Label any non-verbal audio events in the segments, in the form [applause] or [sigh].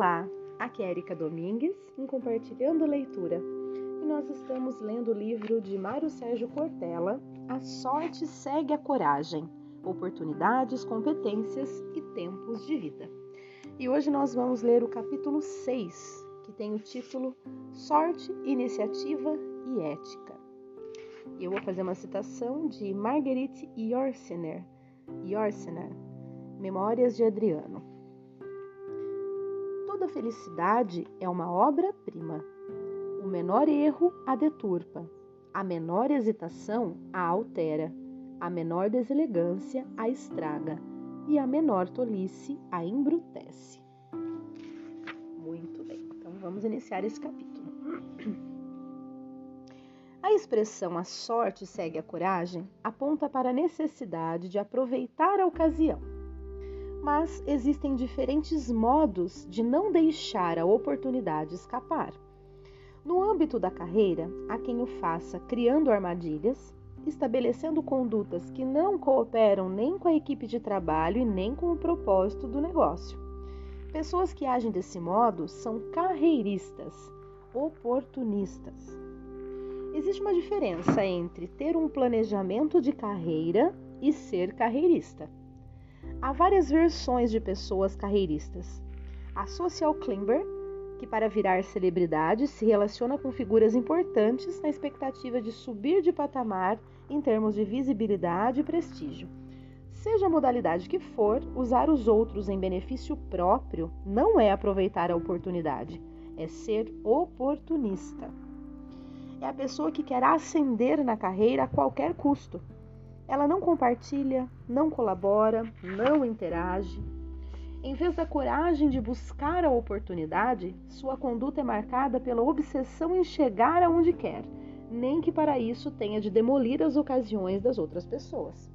Olá, aqui é Erika Domingues em Compartilhando Leitura e nós estamos lendo o livro de Mário Sérgio Cortella, A Sorte Segue a Coragem, Oportunidades, Competências e Tempos de Vida. E hoje nós vamos ler o capítulo 6, que tem o título Sorte, Iniciativa e Ética. E eu vou fazer uma citação de Marguerite Yourcenar, Yourcenar Memórias de Adriano. Felicidade é uma obra-prima. O menor erro a deturpa, a menor hesitação a altera, a menor deselegância a estraga e a menor tolice a embrutece. Muito bem, então vamos iniciar esse capítulo. A expressão a sorte segue a coragem aponta para a necessidade de aproveitar a ocasião mas existem diferentes modos de não deixar a oportunidade escapar. No âmbito da carreira, há quem o faça criando armadilhas, estabelecendo condutas que não cooperam nem com a equipe de trabalho e nem com o propósito do negócio. Pessoas que agem desse modo são carreiristas, oportunistas. Existe uma diferença entre ter um planejamento de carreira e ser carreirista. Há várias versões de pessoas carreiristas. A social climber, que para virar celebridade se relaciona com figuras importantes na expectativa de subir de patamar em termos de visibilidade e prestígio. Seja a modalidade que for, usar os outros em benefício próprio não é aproveitar a oportunidade, é ser oportunista. É a pessoa que quer ascender na carreira a qualquer custo ela não compartilha, não colabora, não interage. Em vez da coragem de buscar a oportunidade, sua conduta é marcada pela obsessão em chegar aonde quer, nem que para isso tenha de demolir as ocasiões das outras pessoas.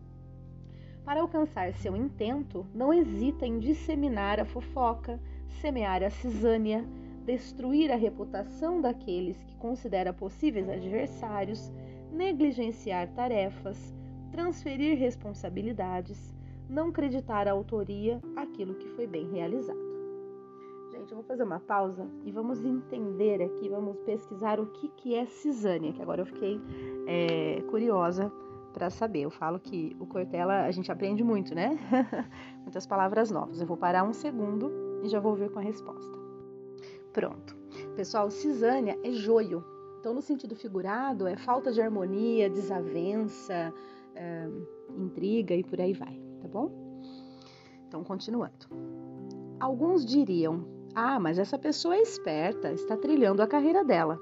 Para alcançar seu intento, não hesita em disseminar a fofoca, semear a cisânia, destruir a reputação daqueles que considera possíveis adversários, negligenciar tarefas, transferir responsabilidades, não acreditar a autoria aquilo que foi bem realizado. Gente, eu vou fazer uma pausa e vamos entender aqui, vamos pesquisar o que, que é cisânia, que agora eu fiquei é, curiosa para saber. Eu falo que o Cortella a gente aprende muito, né? [laughs] Muitas palavras novas. Eu vou parar um segundo e já vou ver com a resposta. Pronto. Pessoal, cisânia é joio. Então, no sentido figurado, é falta de harmonia, desavença, é, intriga e por aí vai, tá bom? Então, continuando. Alguns diriam: ah, mas essa pessoa é esperta, está trilhando a carreira dela.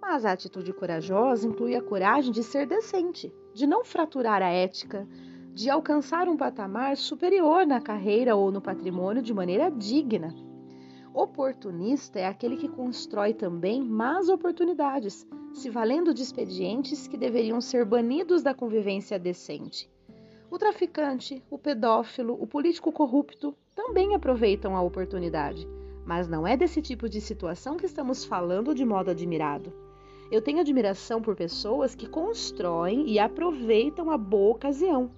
Mas a atitude corajosa inclui a coragem de ser decente, de não fraturar a ética, de alcançar um patamar superior na carreira ou no patrimônio de maneira digna. Oportunista é aquele que constrói também más oportunidades, se valendo de expedientes que deveriam ser banidos da convivência decente. O traficante, o pedófilo, o político corrupto também aproveitam a oportunidade, mas não é desse tipo de situação que estamos falando de modo admirado. Eu tenho admiração por pessoas que constroem e aproveitam a boa ocasião,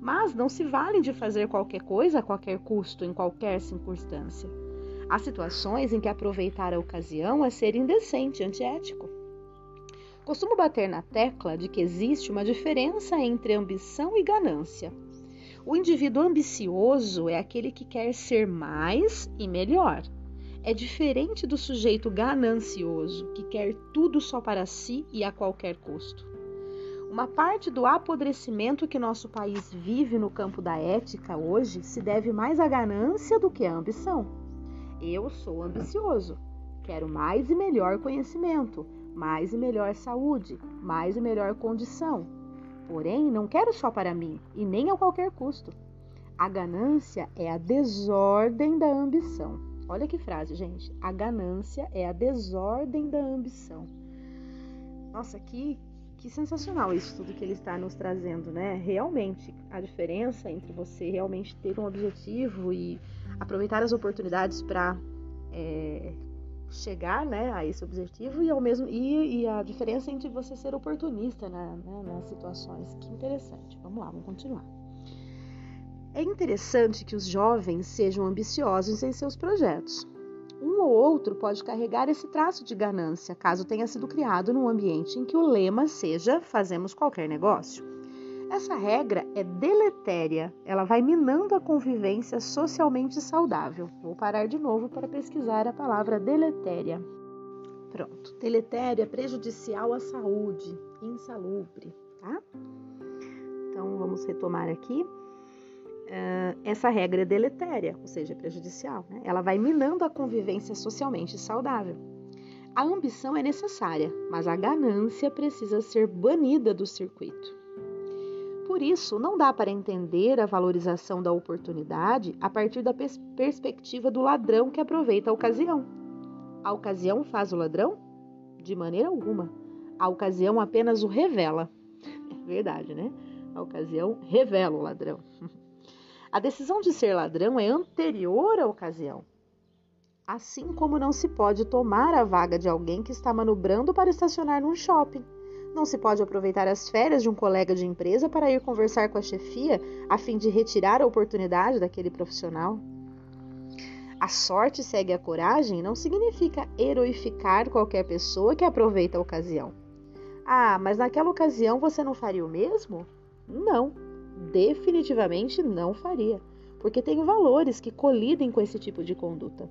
mas não se valem de fazer qualquer coisa a qualquer custo, em qualquer circunstância. Há situações em que aproveitar a ocasião é ser indecente, antiético. Costumo bater na tecla de que existe uma diferença entre ambição e ganância. O indivíduo ambicioso é aquele que quer ser mais e melhor. É diferente do sujeito ganancioso, que quer tudo só para si e a qualquer custo. Uma parte do apodrecimento que nosso país vive no campo da ética hoje se deve mais à ganância do que à ambição. Eu sou ambicioso. Quero mais e melhor conhecimento, mais e melhor saúde, mais e melhor condição. Porém, não quero só para mim e nem a qualquer custo. A ganância é a desordem da ambição. Olha que frase, gente. A ganância é a desordem da ambição. Nossa, que, que sensacional isso tudo que ele está nos trazendo, né? Realmente, a diferença entre você realmente ter um objetivo e aproveitar as oportunidades para é, chegar né, a esse objetivo e ao mesmo e, e, a diferença entre você ser oportunista né, né, nas situações. Que interessante. Vamos lá, vamos continuar. É interessante que os jovens sejam ambiciosos em seus projetos. Um ou outro pode carregar esse traço de ganância, caso tenha sido criado num ambiente em que o lema seja fazemos qualquer negócio. Essa regra é deletéria, ela vai minando a convivência socialmente saudável. Vou parar de novo para pesquisar a palavra deletéria. Pronto, deletéria é prejudicial à saúde, insalubre, tá? Então vamos retomar aqui. Uh, essa regra é deletéria, ou seja, é prejudicial. Né? Ela vai minando a convivência socialmente saudável. A ambição é necessária, mas a ganância precisa ser banida do circuito. Por isso, não dá para entender a valorização da oportunidade a partir da pers perspectiva do ladrão que aproveita a ocasião. A ocasião faz o ladrão? De maneira alguma. A ocasião apenas o revela. [laughs] É verdade, né? A ocasião revela o ladrão. [laughs] A decisão de ser ladrão é anterior à ocasião. Assim como não se pode tomar a vaga de alguém que está manobrando para estacionar num shopping. Não se pode aproveitar as férias de um colega de empresa para ir conversar com a chefia a fim de retirar a oportunidade daquele profissional. A sorte segue a coragem não significa heroificar qualquer pessoa que aproveita a ocasião. Ah, mas naquela ocasião você não faria o mesmo? Não definitivamente não faria, porque tenho valores que colidem com esse tipo de conduta.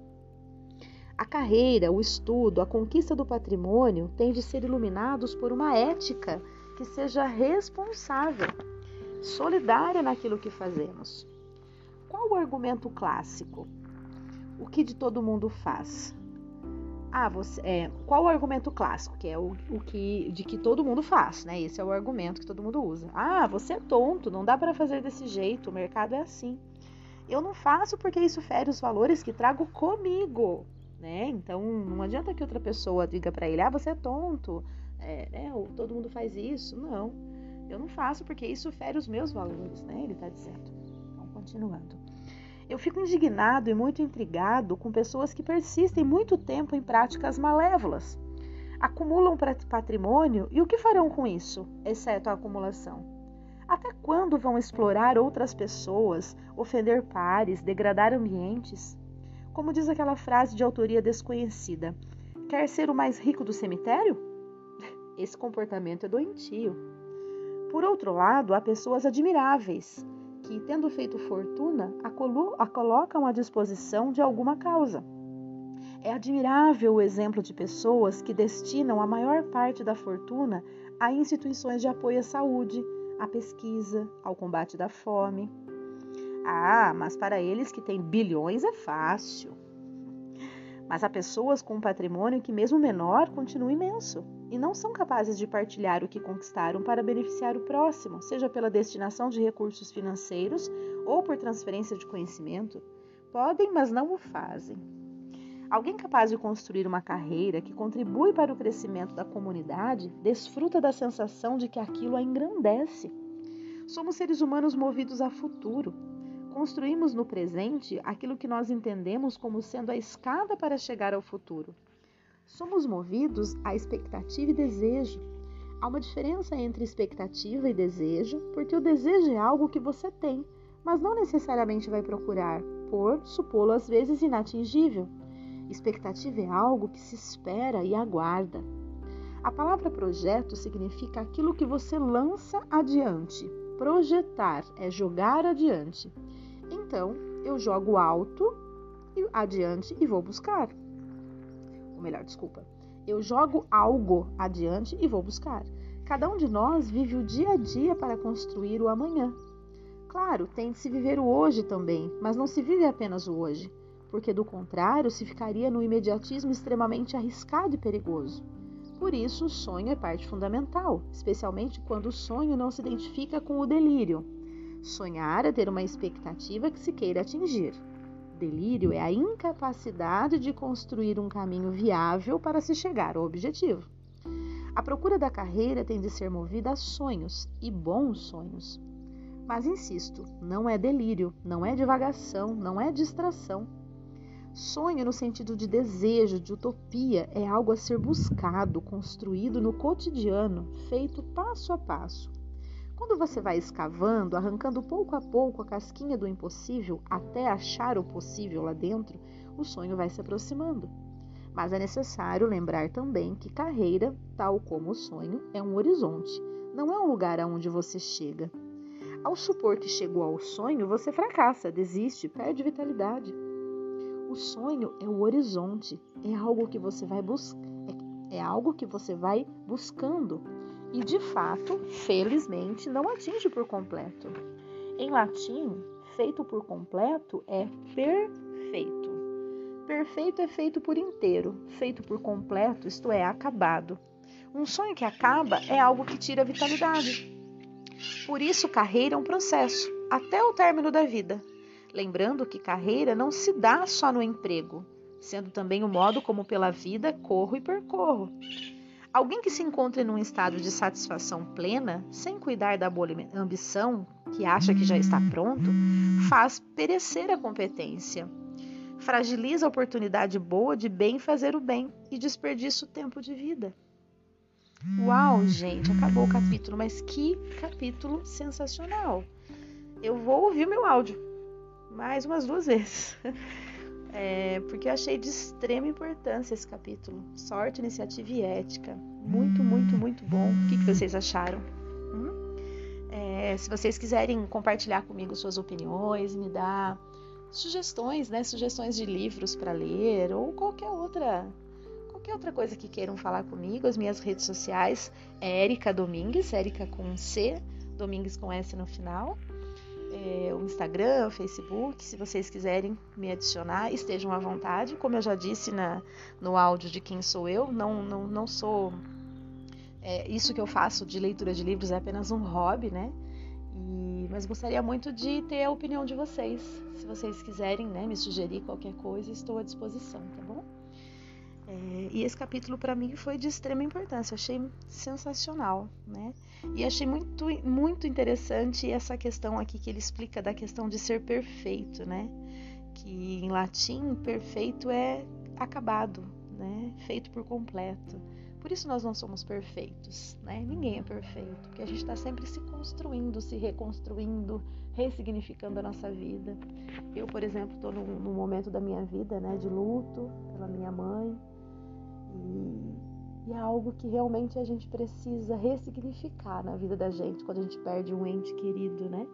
A carreira, o estudo, a conquista do patrimônio têm de ser iluminados por uma ética que seja responsável, solidária naquilo que fazemos. Qual o argumento clássico? O que de todo mundo faz? Ah, você, é, qual o argumento clássico? Que é o, o que de que todo mundo faz, né? Esse é o argumento que todo mundo usa. Ah, você é tonto, não dá para fazer desse jeito, o mercado é assim. Eu não faço porque isso fere os valores que trago comigo, né? Então não adianta que outra pessoa diga para ele, ah, você é tonto, é, né? todo mundo faz isso. Não, eu não faço porque isso fere os meus valores, né? Ele está dizendo. Então, continuando. Eu fico indignado e muito intrigado com pessoas que persistem muito tempo em práticas malévolas. Acumulam patrimônio e o que farão com isso, exceto a acumulação? Até quando vão explorar outras pessoas, ofender pares, degradar ambientes? Como diz aquela frase de autoria desconhecida: Quer ser o mais rico do cemitério? [laughs] Esse comportamento é doentio. Por outro lado, há pessoas admiráveis que, tendo feito fortuna, a, a colocam à disposição de alguma causa. É admirável o exemplo de pessoas que destinam a maior parte da fortuna a instituições de apoio à saúde, à pesquisa, ao combate da fome. Ah, mas para eles que têm bilhões é fácil. Mas há pessoas com um patrimônio que, mesmo menor, continua imenso e não são capazes de partilhar o que conquistaram para beneficiar o próximo, seja pela destinação de recursos financeiros ou por transferência de conhecimento. Podem, mas não o fazem. Alguém capaz de construir uma carreira que contribui para o crescimento da comunidade desfruta da sensação de que aquilo a engrandece. Somos seres humanos movidos a futuro, Construímos no presente aquilo que nós entendemos como sendo a escada para chegar ao futuro. Somos movidos a expectativa e desejo. Há uma diferença entre expectativa e desejo, porque o desejo é algo que você tem, mas não necessariamente vai procurar, por supô-lo às vezes inatingível. Expectativa é algo que se espera e aguarda. A palavra projeto significa aquilo que você lança adiante. Projetar é jogar adiante. Então, eu jogo alto e adiante e vou buscar. Ou melhor, desculpa. Eu jogo algo adiante e vou buscar. Cada um de nós vive o dia a dia para construir o amanhã. Claro, tem de se viver o hoje também, mas não se vive apenas o hoje, porque do contrário se ficaria no imediatismo extremamente arriscado e perigoso. Por isso, o sonho é parte fundamental, especialmente quando o sonho não se identifica com o delírio. Sonhar é ter uma expectativa que se queira atingir. Delírio é a incapacidade de construir um caminho viável para se chegar ao objetivo. A procura da carreira tem de ser movida a sonhos e bons sonhos. Mas insisto, não é delírio, não é divagação, não é distração. Sonho no sentido de desejo, de utopia, é algo a ser buscado, construído no cotidiano, feito passo a passo. Quando você vai escavando, arrancando pouco a pouco a casquinha do impossível até achar o possível lá dentro, o sonho vai se aproximando. Mas é necessário lembrar também que carreira, tal como o sonho, é um horizonte, não é um lugar aonde você chega. Ao supor que chegou ao sonho, você fracassa, desiste, perde vitalidade. O sonho é o horizonte, é algo que você vai buscar, é, é algo que você vai buscando e de fato, felizmente, não atinge por completo. Em latim, feito por completo é perfeito. Perfeito é feito por inteiro, feito por completo, isto é, acabado. Um sonho que acaba é algo que tira a vitalidade. Por isso, carreira é um processo, até o término da vida. Lembrando que carreira não se dá só no emprego, sendo também o modo como pela vida corro e percorro. Alguém que se encontre num estado de satisfação plena, sem cuidar da boa ambição, que acha que já está pronto, faz perecer a competência. Fragiliza a oportunidade boa de bem fazer o bem e desperdiça o tempo de vida. Uau, gente, acabou o capítulo, mas que capítulo sensacional! Eu vou ouvir meu áudio mais umas duas vezes. [laughs] É, porque eu achei de extrema importância esse capítulo. Sorte, iniciativa e ética. Muito, muito, muito bom. O que, que vocês acharam? Hum? É, se vocês quiserem compartilhar comigo suas opiniões, me dar sugestões, né? Sugestões de livros para ler ou qualquer outra qualquer outra coisa que queiram falar comigo, as minhas redes sociais é Erika Domingues, Erika com C, Domingues com S no final o Instagram, o Facebook, se vocês quiserem me adicionar, estejam à vontade. Como eu já disse na, no áudio de quem sou eu, não, não, não sou. É, isso que eu faço de leitura de livros é apenas um hobby, né? E, mas gostaria muito de ter a opinião de vocês. Se vocês quiserem né, me sugerir qualquer coisa, estou à disposição, tá bom? É, e esse capítulo para mim foi de extrema importância, achei sensacional, né? E achei muito, muito interessante essa questão aqui que ele explica da questão de ser perfeito, né? Que em latim perfeito é acabado, né? Feito por completo. Por isso nós não somos perfeitos, né? Ninguém é perfeito, porque a gente está sempre se construindo, se reconstruindo, ressignificando a nossa vida. Eu, por exemplo, estou num, num momento da minha vida, né, de luto pela minha mãe, e, é algo que realmente a gente precisa ressignificar na vida da gente quando a gente perde um ente querido, né?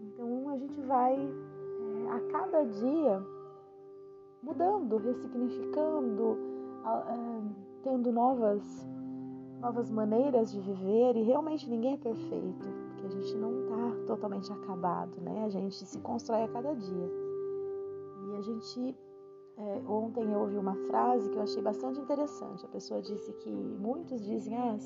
Então a gente vai é, a cada dia mudando, ressignificando, é, tendo novas novas maneiras de viver e realmente ninguém é perfeito, porque a gente não está totalmente acabado, né? A gente se constrói a cada dia. E a gente é, ontem eu ouvi uma frase que eu achei bastante interessante. A pessoa disse que muitos dizem, ah,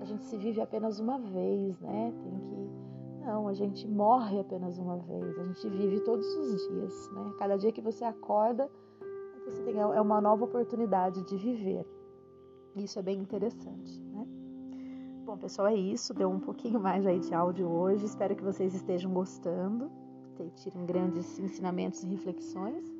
a gente se vive apenas uma vez, né? Tem que. Não, a gente morre apenas uma vez, a gente vive todos os dias, né? Cada dia que você acorda, você tem, é uma nova oportunidade de viver. Isso é bem interessante, né? Bom, pessoal, é isso. Deu um pouquinho mais aí de áudio hoje. Espero que vocês estejam gostando, tirem grandes ensinamentos e reflexões.